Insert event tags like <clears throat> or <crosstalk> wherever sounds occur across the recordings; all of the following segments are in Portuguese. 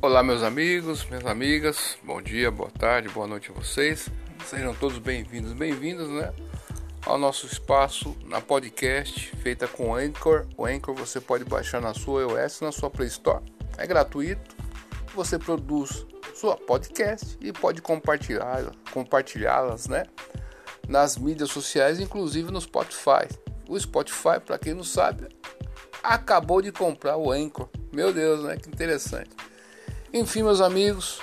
Olá, meus amigos, minhas amigas, bom dia, boa tarde, boa noite a vocês. Sejam todos bem-vindos, bem-vindos, né? Ao nosso espaço na podcast feita com Anchor. O Anchor você pode baixar na sua iOS, na sua Play Store. É gratuito. Você produz sua podcast e pode compartilhar, compartilhá-las, né? Nas mídias sociais, inclusive no Spotify. O Spotify, para quem não sabe, acabou de comprar o Anchor. Meu Deus, né? Que interessante. Enfim, meus amigos,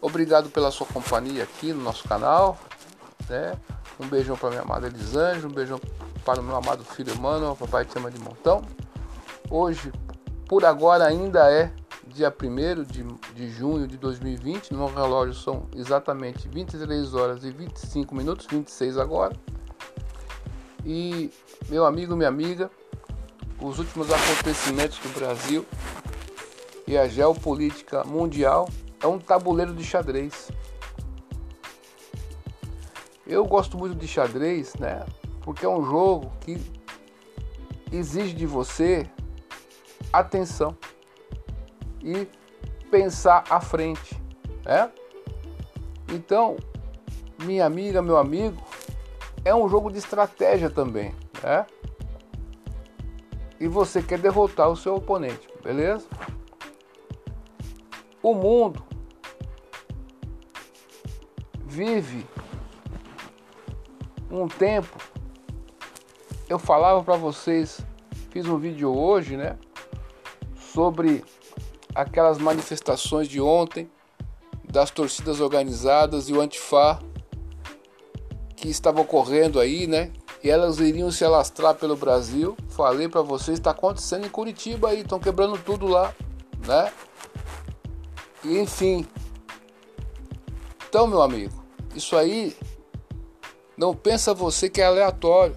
obrigado pela sua companhia aqui no nosso canal. Né? Um beijão para minha amada Elisângela, um beijão para o meu amado filho Emmanuel, papai te ama de montão. Hoje, por agora, ainda é dia 1 de, de junho de 2020. No meu relógio são exatamente 23 horas e 25 minutos, 26 agora. E meu amigo, minha amiga, os últimos acontecimentos do Brasil e a geopolítica mundial é um tabuleiro de xadrez. Eu gosto muito de xadrez, né? Porque é um jogo que exige de você atenção e pensar à frente, né? Então, minha amiga, meu amigo, é um jogo de estratégia também, né? E você quer derrotar o seu oponente, beleza? O mundo vive um tempo. Eu falava para vocês, fiz um vídeo hoje, né, sobre aquelas manifestações de ontem das torcidas organizadas e o Antifa que estava ocorrendo aí, né? E elas iriam se alastrar pelo Brasil. Falei para vocês, está acontecendo em Curitiba aí, estão quebrando tudo lá, né? Enfim. Então, meu amigo, isso aí não pensa você que é aleatório.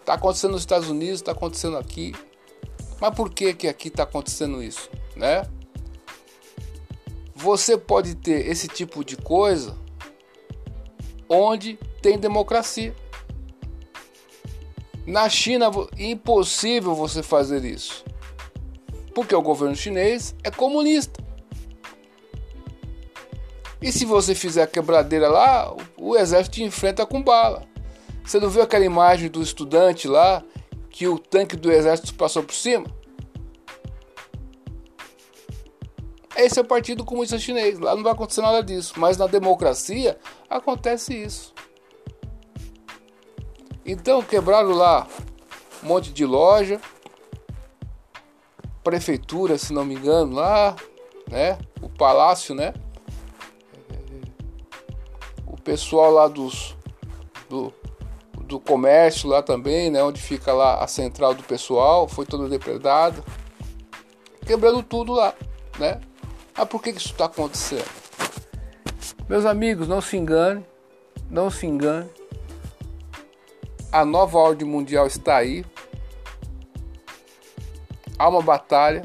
Está acontecendo nos Estados Unidos, está acontecendo aqui. Mas por que que aqui está acontecendo isso, né? Você pode ter esse tipo de coisa onde tem democracia. Na China, impossível você fazer isso. Porque o governo chinês é comunista. E se você fizer a quebradeira lá, o exército te enfrenta com bala. Você não viu aquela imagem do estudante lá que o tanque do exército passou por cima? Esse é o Partido Comunista Chinês. Lá não vai acontecer nada disso. Mas na democracia acontece isso. Então quebraram lá um monte de loja, prefeitura, se não me engano, lá, né? O palácio, né? Pessoal lá dos do, do comércio lá também, né, onde fica lá a central do pessoal, foi toda depredada, quebrando tudo lá, né? Ah, por que, que isso está acontecendo? Meus amigos, não se engane, não se engane. A nova ordem mundial está aí. Há uma batalha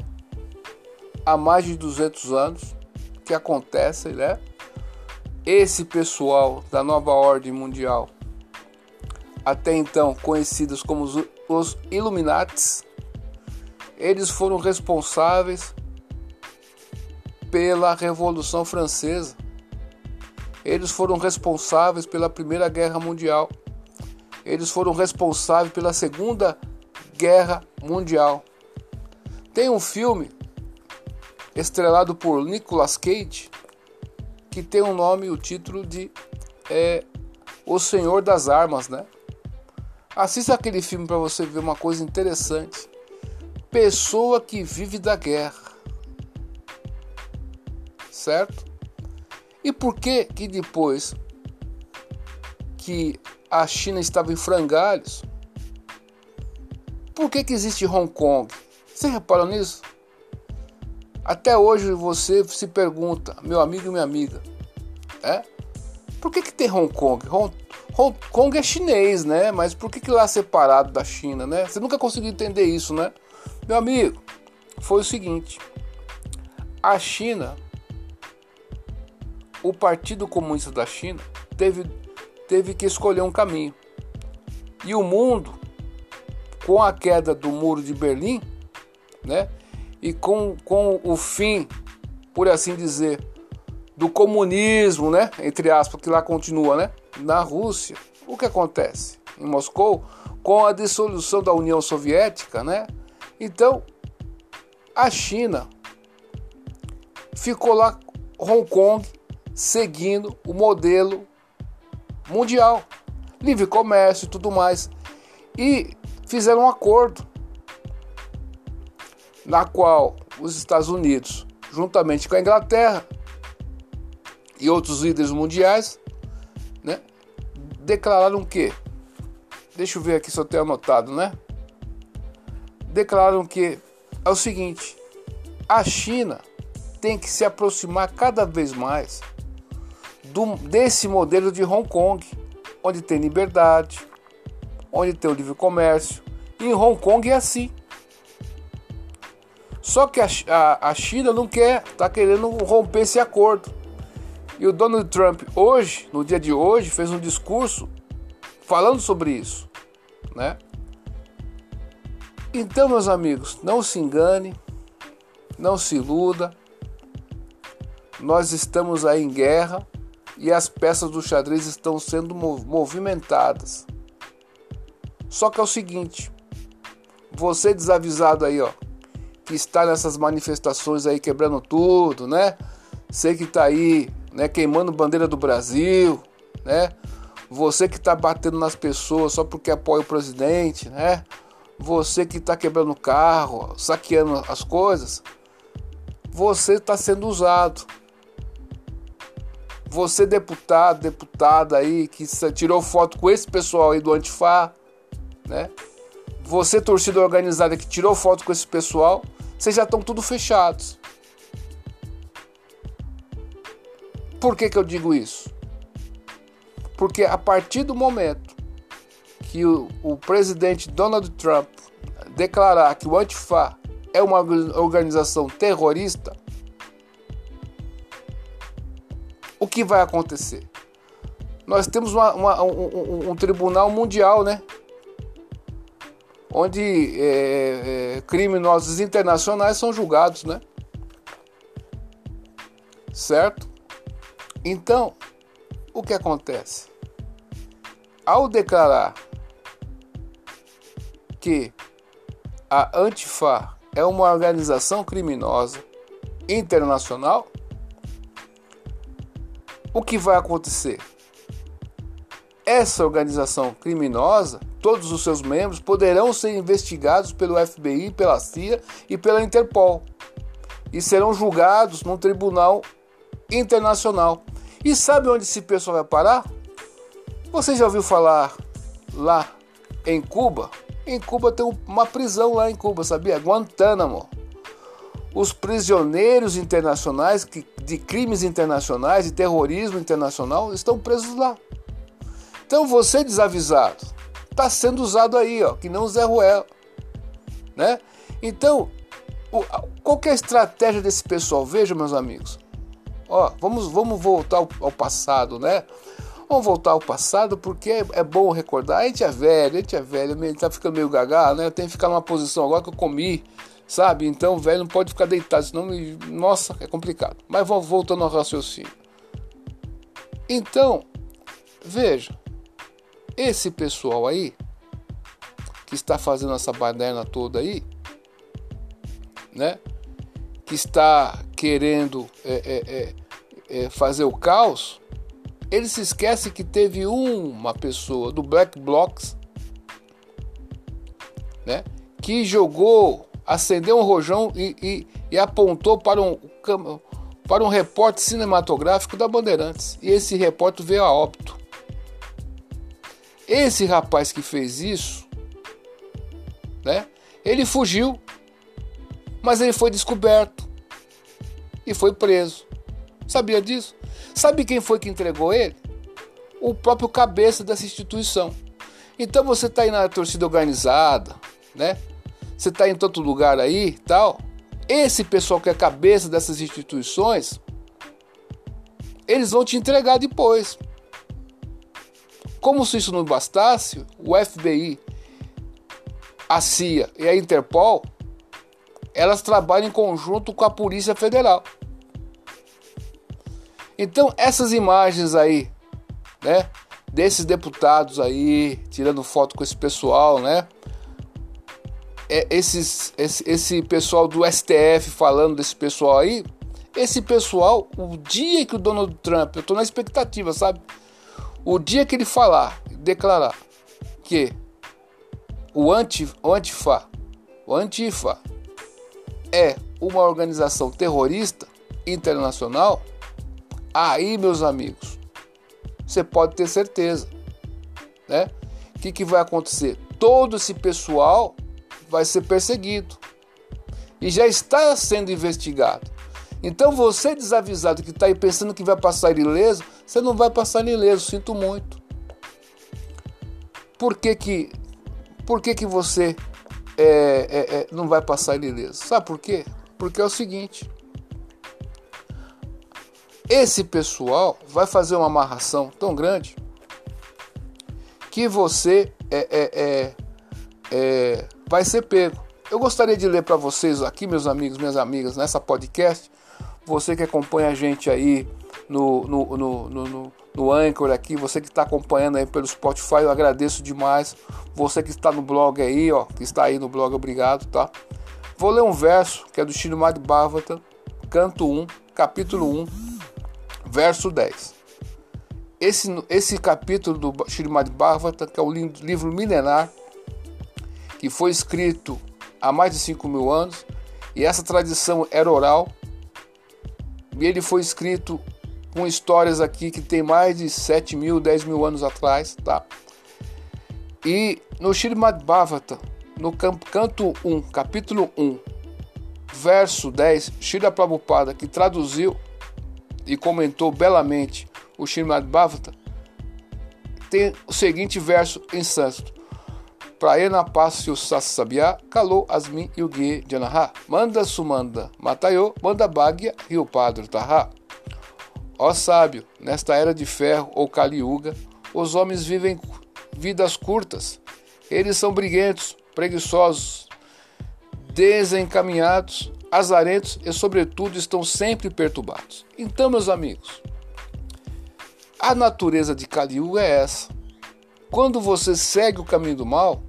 há mais de 200 anos que acontece, né? Esse pessoal da nova ordem mundial, até então conhecidos como os Illuminates, eles foram responsáveis pela Revolução Francesa. Eles foram responsáveis pela Primeira Guerra Mundial. Eles foram responsáveis pela Segunda Guerra Mundial. Tem um filme estrelado por Nicolas Cage que tem o um nome o título de é, O Senhor das Armas, né? Assista aquele filme para você ver uma coisa interessante. Pessoa que vive da guerra. Certo? E por que que depois que a China estava em frangalhos, por que que existe Hong Kong? Você reparou nisso? Até hoje você se pergunta, meu amigo e minha amiga, é? Por que, que tem Hong Kong? Hong, Hong Kong é chinês, né? Mas por que, que lá é separado da China, né? Você nunca conseguiu entender isso, né? Meu amigo, foi o seguinte: a China, o Partido Comunista da China, teve, teve que escolher um caminho. E o mundo, com a queda do muro de Berlim, né? E com, com o fim por assim dizer, do comunismo, né? Entre aspas, que lá continua, né? Na Rússia, o que acontece? Em Moscou, com a dissolução da União Soviética, né? Então, a China ficou lá, Hong Kong, seguindo o modelo mundial, livre comércio e tudo mais. E fizeram um acordo na qual os Estados Unidos, juntamente com a Inglaterra e outros líderes mundiais, né, declararam que, deixa eu ver aqui se eu tenho anotado, né? Declararam que é o seguinte: a China tem que se aproximar cada vez mais do, desse modelo de Hong Kong, onde tem liberdade, onde tem o livre comércio. E em Hong Kong é assim. Só que a, a, a China não quer, está querendo romper esse acordo. E o Donald Trump hoje, no dia de hoje, fez um discurso falando sobre isso, né? Então, meus amigos, não se engane, não se iluda. Nós estamos aí em guerra e as peças do xadrez estão sendo movimentadas. Só que é o seguinte, você desavisado aí, ó, que está nessas manifestações aí quebrando tudo, né? Você que está aí, né, queimando bandeira do Brasil, né? Você que está batendo nas pessoas só porque apoia o presidente, né? Você que está quebrando carro, saqueando as coisas, você está sendo usado. Você deputado, deputada aí que tirou foto com esse pessoal aí do Antifa, né? Você torcida organizada que tirou foto com esse pessoal, vocês já estão tudo fechados. Por que, que eu digo isso? Porque a partir do momento que o, o presidente Donald Trump declarar que o Antifa é uma organização terrorista, o que vai acontecer? Nós temos uma, uma, um, um, tribunal mundial, né? Onde é, é, criminosos internacionais são julgados, né? Certo? Então, o que acontece? Ao declarar que a Antifa é uma organização criminosa internacional, o que vai acontecer? Essa organização criminosa, todos os seus membros poderão ser investigados pelo FBI, pela CIA e pela Interpol e serão julgados num tribunal internacional. E sabe onde esse pessoal vai parar? Você já ouviu falar lá em Cuba? Em Cuba tem uma prisão lá em Cuba, sabia? Guantánamo. Os prisioneiros internacionais de crimes internacionais, de terrorismo internacional, estão presos lá. Então você desavisado, está sendo usado aí, ó, que não o Zé Ruel, né? Então, qual é a estratégia desse pessoal? Veja, meus amigos, Ó, vamos, vamos voltar ao, ao passado, né? Vamos voltar ao passado porque é, é, bom recordar. A gente é velho, a gente é velho, a gente tá ficando meio gaga, né? Eu tenho que ficar numa posição agora que eu comi, sabe? Então, velho, não pode ficar deitado, senão, me... nossa, é complicado. Mas voltando ao raciocínio. Então, veja, esse pessoal aí que está fazendo essa baderna toda aí, né? Que está querendo é, é, é, é, fazer o caos, ele se esquece que teve uma pessoa do Black Blocs, né, que jogou, acendeu um rojão e, e, e apontou para um, para um repórter cinematográfico da Bandeirantes. E esse repórter veio a óbito. Esse rapaz que fez isso, né? Ele fugiu, mas ele foi descoberto e foi preso. Sabia disso? Sabe quem foi que entregou ele? O próprio cabeça dessa instituição. Então você está aí na torcida organizada, né? Você está em todo lugar aí, tal. Esse pessoal que é cabeça dessas instituições, eles vão te entregar depois. Como se isso não bastasse, o FBI, a CIA e a Interpol elas trabalham em conjunto com a Polícia Federal. Então, essas imagens aí, né? Desses deputados aí, tirando foto com esse pessoal, né? É, esses, esse, esse pessoal do STF falando desse pessoal aí, esse pessoal, o dia que o Donald Trump, eu tô na expectativa, sabe? O dia que ele falar, declarar que o, anti, o Antifa, o Antifa é uma organização terrorista internacional, aí, meus amigos, você pode ter certeza, né? O que, que vai acontecer? Todo esse pessoal vai ser perseguido e já está sendo investigado. Então você desavisado que está aí pensando que vai passar ileso, você não vai passar ileso, sinto muito. Por que que, por que, que você é, é, é, não vai passar ileso? Sabe por quê? Porque é o seguinte, esse pessoal vai fazer uma amarração tão grande que você é, é, é, é vai ser pego. Eu gostaria de ler para vocês aqui, meus amigos, minhas amigas, nessa podcast, você que acompanha a gente aí no, no, no, no, no Anchor aqui, você que está acompanhando aí pelo Spotify, eu agradeço demais. Você que está no blog aí, ó, que está aí no blog, obrigado, tá? Vou ler um verso que é do Shirimad Bhavata, canto 1, capítulo 1, verso 10. Esse, esse capítulo do Shirimad Bhavata, que é o livro milenar, que foi escrito há mais de 5 mil anos, e essa tradição era oral, e ele foi escrito com histórias aqui que tem mais de 7 mil, 10 mil anos atrás, tá? E no Shirimad Bhavata, no canto 1, capítulo 1, verso 10, Shira Prabhupada, que traduziu e comentou belamente o Shirimad Bhavata, tem o seguinte verso em sânscrito. Prayana Pasyo Sasabhya Kalou Asmi Yugi Janaha Manda Sumanda Matayo Manda Bhagya Rio Padro Taha Ó sábio, nesta era de ferro ou Kali Yuga, os homens vivem vidas curtas. Eles são briguentos, preguiçosos, desencaminhados, azarentos e, sobretudo, estão sempre perturbados. Então, meus amigos, a natureza de Kali Yuga é essa. Quando você segue o caminho do mal,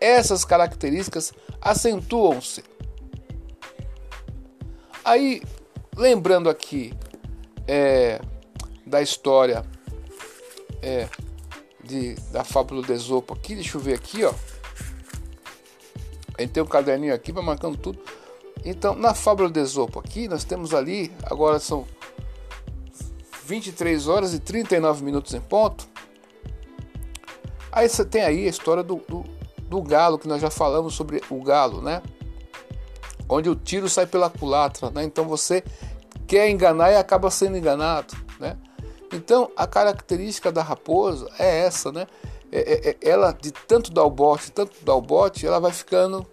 essas características acentuam-se. Aí, lembrando aqui é, da história é, de, da fábula do Esopo aqui, deixa eu ver aqui, ó. A gente tem um caderninho aqui, vai marcando tudo. Então, na fábula do Esopo aqui, nós temos ali, agora são 23 horas e 39 minutos em ponto. Aí você tem aí a história do, do do galo, que nós já falamos sobre o galo, né? Onde o tiro sai pela culatra, né? Então você quer enganar e acaba sendo enganado, né? Então a característica da raposa é essa, né? É, é, é, ela de tanto dar o bote, tanto dar o bote, ela vai ficando,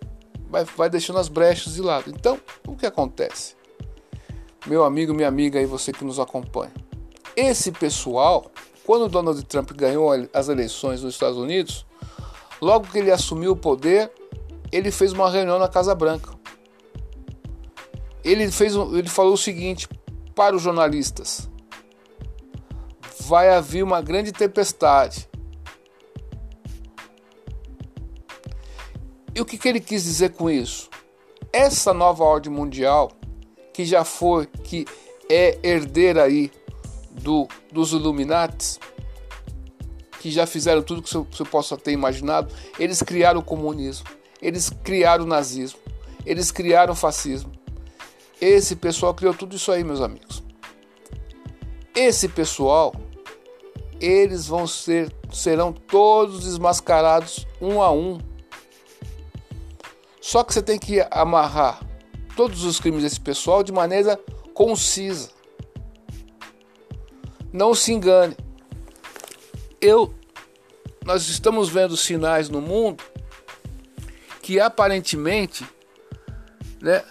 vai, vai deixando as brechas de lado. Então o que acontece? Meu amigo, minha amiga aí, você que nos acompanha. Esse pessoal, quando Donald Trump ganhou as eleições nos Estados Unidos, Logo que ele assumiu o poder, ele fez uma reunião na Casa Branca. Ele, fez, ele falou o seguinte para os jornalistas: vai haver uma grande tempestade. E o que, que ele quis dizer com isso? Essa nova ordem mundial, que já foi, que é herdeira aí do, dos Illuminates, que já fizeram tudo que você possa ter imaginado, eles criaram o comunismo, eles criaram o nazismo, eles criaram o fascismo. Esse pessoal criou tudo isso aí, meus amigos. Esse pessoal, eles vão ser, serão todos desmascarados um a um. Só que você tem que amarrar todos os crimes desse pessoal de maneira concisa. Não se engane eu nós estamos vendo sinais no mundo que aparentemente, né?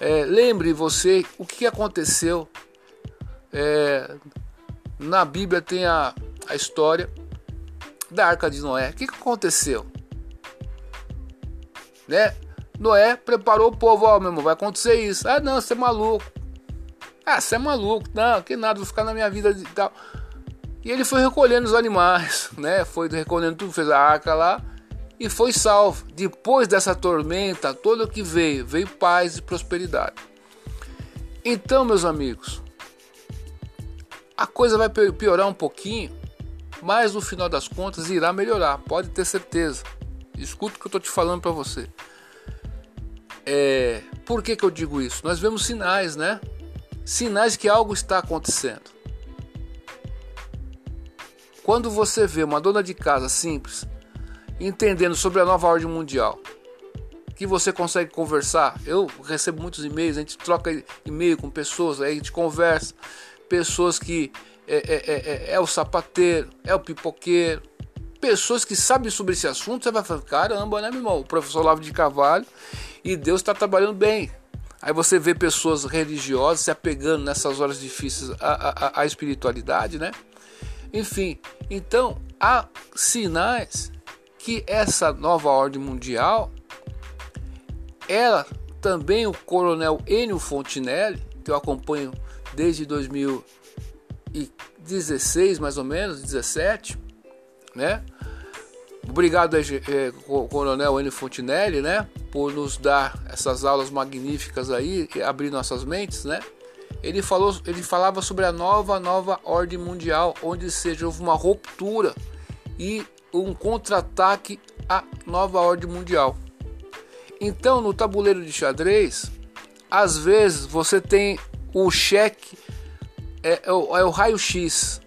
É, lembre você o que aconteceu. É, na Bíblia tem a, a história da Arca de Noé. O que, aconteceu? Né? Noé preparou o povo, ó, meu irmão, vai acontecer isso. Ah, não, você é maluco. Ah, você é maluco, não, que nada, vou ficar na minha vida e tal. E ele foi recolhendo os animais, <laughs> né? Foi recolhendo tudo, fez a arca lá e foi salvo. Depois dessa tormenta, todo o que veio, veio paz e prosperidade. Então, meus amigos, a coisa vai piorar um pouquinho, mas no final das contas irá melhorar, pode ter certeza. Escuta o que eu estou te falando para você. É, por que, que eu digo isso? Nós vemos sinais, né? Sinais que algo está acontecendo. Quando você vê uma dona de casa simples entendendo sobre a nova ordem mundial, que você consegue conversar, eu recebo muitos e-mails, a gente troca e-mail com pessoas, aí a gente conversa, pessoas que é, é, é, é, o sapateiro, é o pipoqueiro, pessoas que sabem sobre esse assunto, você vai falar, caramba, né, meu irmão? O professor Lavo de Carvalho e Deus está trabalhando bem. Aí você vê pessoas religiosas se apegando nessas horas difíceis à, à, à espiritualidade, né? Enfim, então há sinais que essa nova ordem mundial, ela também o coronel Enio Fontinelli, que eu acompanho desde 2016 mais ou menos, 17, né? Obrigado, é, Coronel Enio Fontinelli, né? Por nos dar essas aulas magníficas aí, abrir nossas mentes, né? Ele, falou, ele falava sobre a nova, nova ordem mundial, onde seja houve uma ruptura e um contra-ataque à nova ordem mundial. Então, no tabuleiro de xadrez, às vezes você tem o cheque, é, é o, é o raio-x.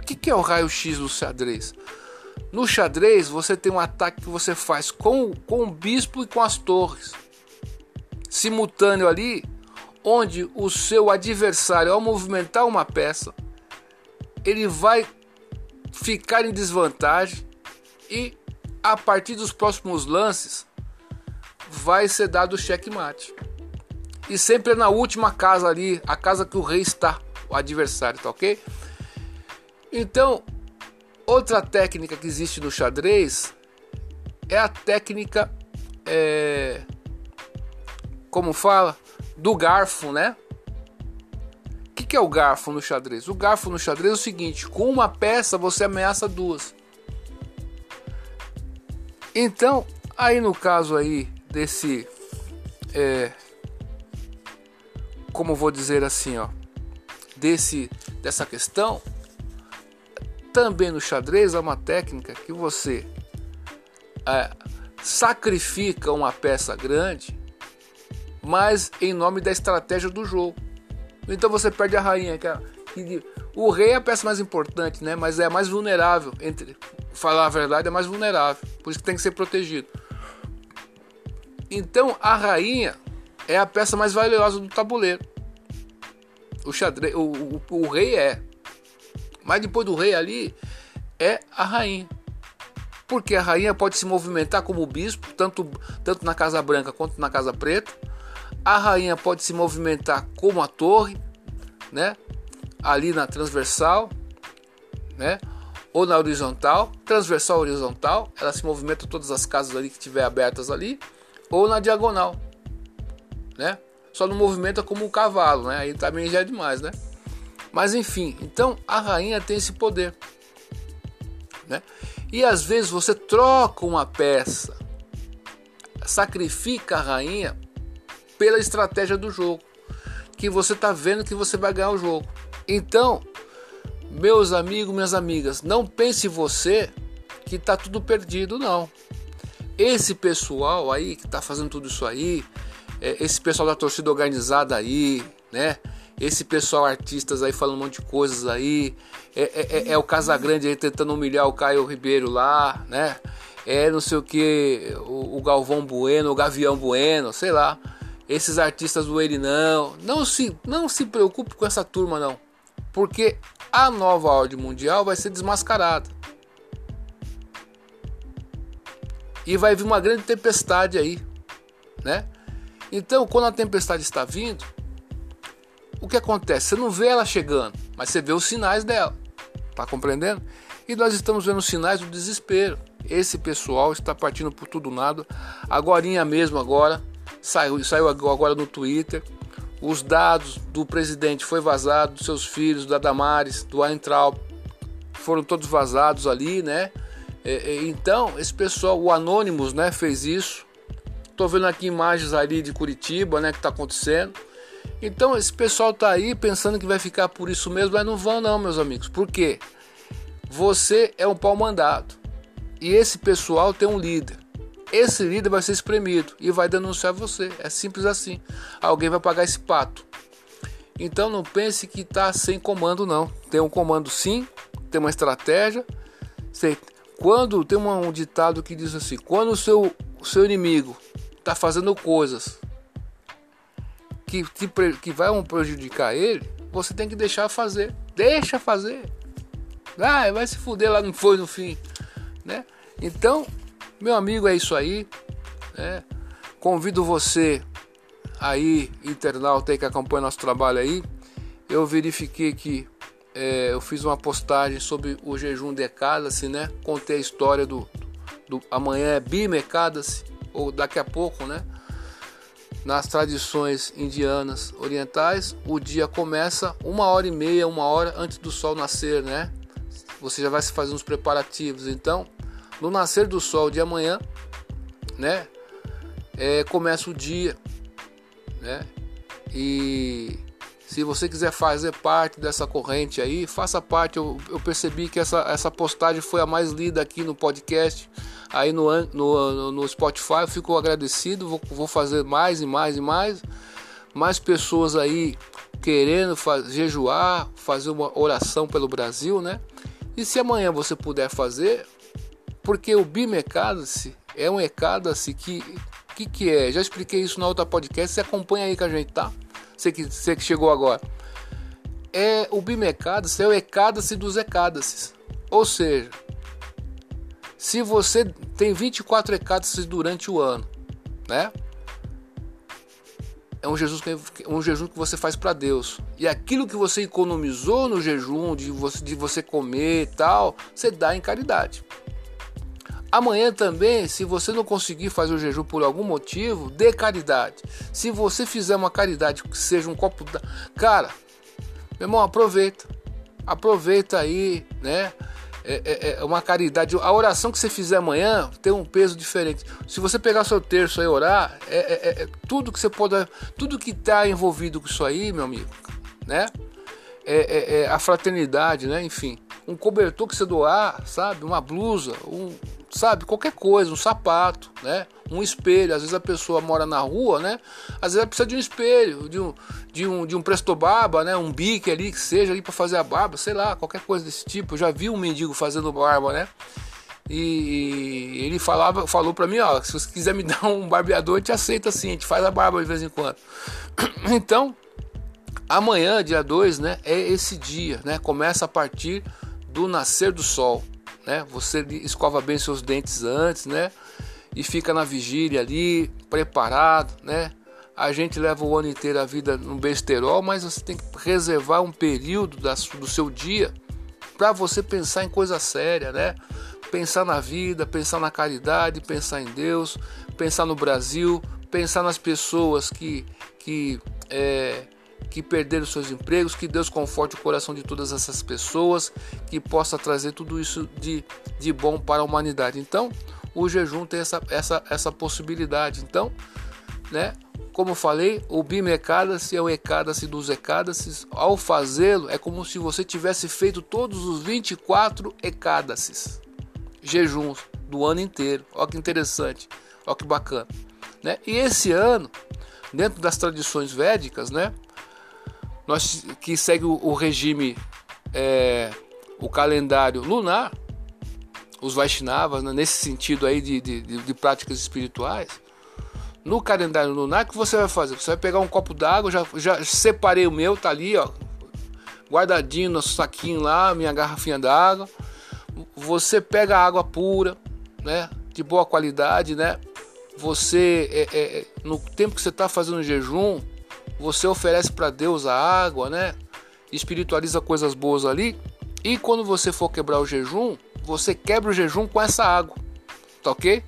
O que, que é o raio-x do xadrez? No xadrez, você tem um ataque que você faz com, com o bispo e com as torres. Simultâneo ali, onde o seu adversário, ao movimentar uma peça, ele vai ficar em desvantagem e a partir dos próximos lances vai ser dado o checkmate. E sempre é na última casa ali, a casa que o rei está, o adversário, tá ok? Então, outra técnica que existe no xadrez é a técnica, é, como fala, do garfo, né? O que, que é o garfo no xadrez? O garfo no xadrez é o seguinte: com uma peça você ameaça duas. Então, aí no caso aí desse, é, como vou dizer assim, ó, desse dessa questão, também no xadrez há uma técnica que você é, sacrifica uma peça grande mas em nome da estratégia do jogo. Então você perde a rainha, que, é, o rei é a peça mais importante, né? Mas é a mais vulnerável. Entre falar a verdade, é mais vulnerável. Por isso que tem que ser protegido. Então a rainha é a peça mais valiosa do tabuleiro. O xadrez, o, o, o rei é. Mas depois do rei ali é a rainha. Porque a rainha pode se movimentar como o bispo, tanto, tanto na Casa Branca quanto na Casa Preta a rainha pode se movimentar como a torre, né? Ali na transversal, né? Ou na horizontal, transversal horizontal, ela se movimenta todas as casas ali que tiver abertas ali, ou na diagonal, né? Só não movimenta como o cavalo, né? Aí também já é demais, né? Mas enfim, então a rainha tem esse poder, né? E às vezes você troca uma peça, sacrifica a rainha pela estratégia do jogo, que você está vendo que você vai ganhar o jogo. Então, meus amigos, minhas amigas, não pense você que está tudo perdido, não. Esse pessoal aí que está fazendo tudo isso aí, é, esse pessoal da torcida organizada aí, né? Esse pessoal artistas aí falando um monte de coisas aí, é, é, é, é o Casagrande aí tentando humilhar o Caio Ribeiro lá, né? É não sei o que, o, o Galvão Bueno, o Gavião Bueno, sei lá esses artistas do ele não, não se, não se preocupe com essa turma não, porque a nova ordem mundial vai ser desmascarada. E vai vir uma grande tempestade aí, né? Então, quando a tempestade está vindo, o que acontece? Você não vê ela chegando, mas você vê os sinais dela. Tá compreendendo? E nós estamos vendo sinais do desespero. Esse pessoal está partindo por tudo nada. Agora mesmo agora, Saiu, saiu agora no Twitter os dados do presidente foi vazado, dos seus filhos, da Damares, do Weintraub, foram todos vazados ali, né? Então, esse pessoal, o Anonymous, né, fez isso. Tô vendo aqui imagens ali de Curitiba, né, que tá acontecendo. Então, esse pessoal tá aí pensando que vai ficar por isso mesmo, mas não vão não, meus amigos. Por quê? Você é um pau mandado. E esse pessoal tem um líder. Esse líder vai ser espremido e vai denunciar você. É simples assim. Alguém vai pagar esse pato. Então não pense que está sem comando, não. Tem um comando sim, tem uma estratégia. Quando tem um ditado que diz assim: quando o seu, o seu inimigo está fazendo coisas que, que, que vão prejudicar ele, você tem que deixar fazer. Deixa fazer. Ah, vai se fuder lá, não foi no fim. Né? Então, meu amigo, é isso aí. Né? Convido você aí, internauta que acompanha nosso trabalho aí. Eu verifiquei que é, eu fiz uma postagem sobre o jejum de Ekadasi, né? Contei a história do, do amanhã é Bimekadasi, ou daqui a pouco, né? Nas tradições indianas orientais, o dia começa uma hora e meia, uma hora antes do sol nascer, né? Você já vai se fazer uns preparativos. Então, no nascer do sol de amanhã, né? É, começa o dia, né? E se você quiser fazer parte dessa corrente aí, faça parte. Eu, eu, percebi que essa, essa postagem foi a mais lida aqui no podcast, aí no, no, no Spotify. Fico agradecido. Vou, vou fazer mais e mais e mais. Mais pessoas aí querendo faz, jejuar, fazer uma oração pelo Brasil, né? E se amanhã você puder fazer, porque o Bimecada-se é um ecada-se que que que é? Já expliquei isso na outra podcast, você acompanha aí com a gente, tá? Você que, você que chegou agora. É o bimecádace, é o ecádace dos ecádaces. Ou seja, se você tem 24 ecádaces durante o ano, né? É um jejum, que, um jejum que você faz para Deus. E aquilo que você economizou no jejum, de você, de você comer e tal, você dá em caridade. Amanhã também, se você não conseguir fazer o jejum por algum motivo, dê caridade. Se você fizer uma caridade que seja um copo da. Cara, meu irmão, aproveita. Aproveita aí, né? É, é, é, uma caridade. A oração que você fizer amanhã tem um peso diferente. Se você pegar seu terço e orar, é, é, é, tudo que você pode. Tudo que está envolvido com isso aí, meu amigo, né? É, a fraternidade, né? Enfim, um cobertor que você doar, sabe? Uma blusa, um, sabe? Qualquer coisa, um sapato, né? Um espelho. Às vezes a pessoa mora na rua, né? Às vezes ela precisa de um espelho, de um, de um, de um presto barba, né? Um bique ali que seja ali para fazer a barba, sei lá, qualquer coisa desse tipo. Eu já vi um mendigo fazendo barba, né? E ele falava, falou para mim, ó, se você quiser me <laughs> dar um barbeador, eu te aceita assim, a gente faz a barba de vez em quando. <clears throat> Então, amanhã, dia 2, né, é esse dia, né? Começa a partir do nascer do sol né? Você escova bem seus dentes antes, né? E fica na vigília ali, preparado, né? A gente leva o ano inteiro a vida no besterol, mas você tem que reservar um período do seu dia para você pensar em coisa séria, né? Pensar na vida, pensar na caridade, pensar em Deus, pensar no Brasil, pensar nas pessoas que, que é, que perderam seus empregos, que Deus conforte o coração de todas essas pessoas, que possa trazer tudo isso de, de bom para a humanidade. Então, o jejum tem essa, essa, essa possibilidade. Então, né? Como falei, o bimecádace é o ecádace dos ecádaces. Ao fazê-lo, é como se você tivesse feito todos os 24 ecádaces, jejuns do ano inteiro. Olha que interessante, olha que bacana. Né? E esse ano, dentro das tradições védicas, né? Nós que segue o, regime, é, o calendário lunar, os Vaishnavas, né, nesse sentido aí de, de, de, práticas espirituais, no calendário lunar, o que você vai fazer? Você vai pegar um copo d'água, já, já separei o meu, tá ali, ó, guardadinho no saquinho lá, minha garrafinha d'água. Você pega água pura, né, de boa qualidade, né? Você, é, é, é no tempo que você está fazendo jejum, você oferece para Deus a água, né? Espiritualiza coisas boas ali. E quando você for quebrar o jejum, você quebra o jejum com essa água, tá ok?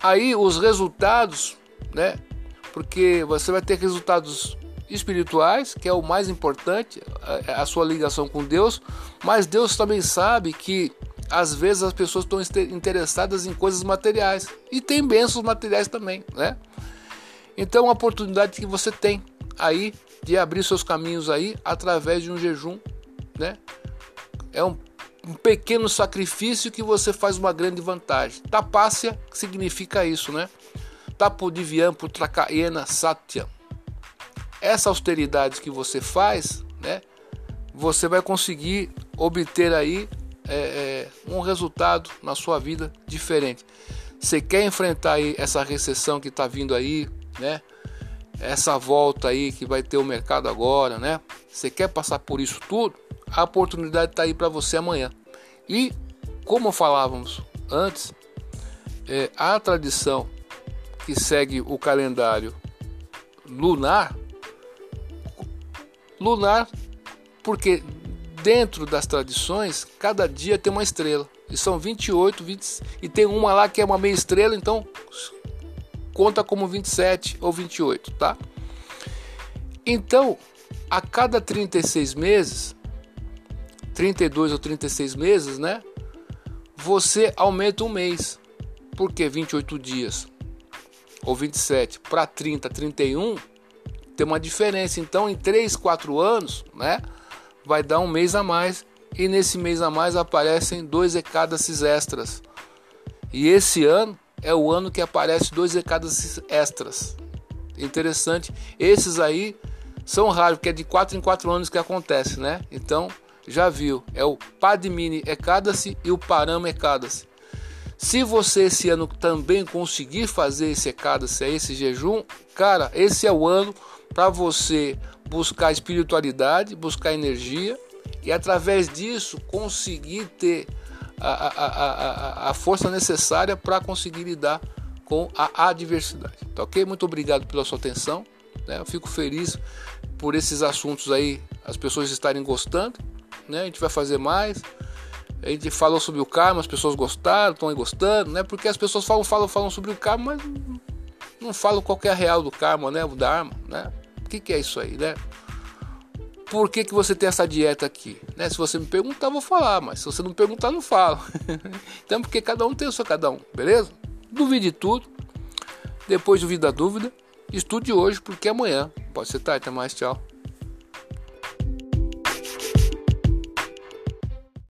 Aí os resultados, né? Porque você vai ter resultados espirituais, que é o mais importante, a, a sua ligação com Deus, mas Deus também sabe que às vezes as pessoas estão interessadas em coisas materiais e tem bênçãos materiais também, né? Então, é uma oportunidade que você tem aí de abrir seus caminhos aí através de um jejum, né? É um, um pequeno sacrifício que você faz uma grande vantagem. Tapácia significa isso, né? Tapodiviam putrakaena satyam. Essa austeridade que você faz, né? Você vai conseguir obter aí é, é, um resultado na sua vida diferente. Você quer enfrentar aí essa recessão que está vindo aí, né? Essa volta aí que vai ter o mercado agora, né? Você quer passar por isso tudo? A oportunidade está aí para você amanhã. E como falávamos antes, é, a tradição que segue o calendário lunar, lunar porque dentro das tradições, cada dia tem uma estrela. E são 28, 20, e tem uma lá que é uma meia estrela, então conta como 27 ou 28, tá? Então, a cada 36 meses, 32 ou 36 meses, né? Você aumenta um mês. Por que 28 dias? Ou 27 para 30, 31, tem uma diferença. Então, em 3, 4 anos, né? vai dar um mês a mais e nesse mês a mais aparecem dois ecádaces extras. E esse ano é o ano que aparece dois ecádaces extras. Interessante. Esses aí são raros, porque é de 4 em 4 anos que acontece, né? Então, já viu, é o Padmini Ekadasi e o Parama Ekadasi. Se você esse ano também conseguir fazer esse Ekadasi, esse jejum, cara, esse é o ano para você buscar espiritualidade, buscar energia e através disso conseguir ter a, a, a, força necessária para conseguir lidar com a adversidade. Tá ok? Muito obrigado pela sua atenção. Né? Eu fico feliz por esses assuntos aí, as pessoas estarem gostando. Né? A gente vai fazer mais. A gente falou sobre o karma, as pessoas gostaram, estão aí gostando, né? Porque as pessoas falam, falam, falam sobre o karma, mas não falam qual é a real do karma, né? O dharma, né? que, que é isso aí, né? Por que, que você tem essa dieta aqui? Né? Se você me perguntar, eu vou falar, mas se você não perguntar, não falo. <laughs> então, porque cada um tem o seu cada um, beleza? Duvide tudo. Depois duvide da dúvida. Estude hoje, porque amanhã pode ser tarde. Até mais, tchau.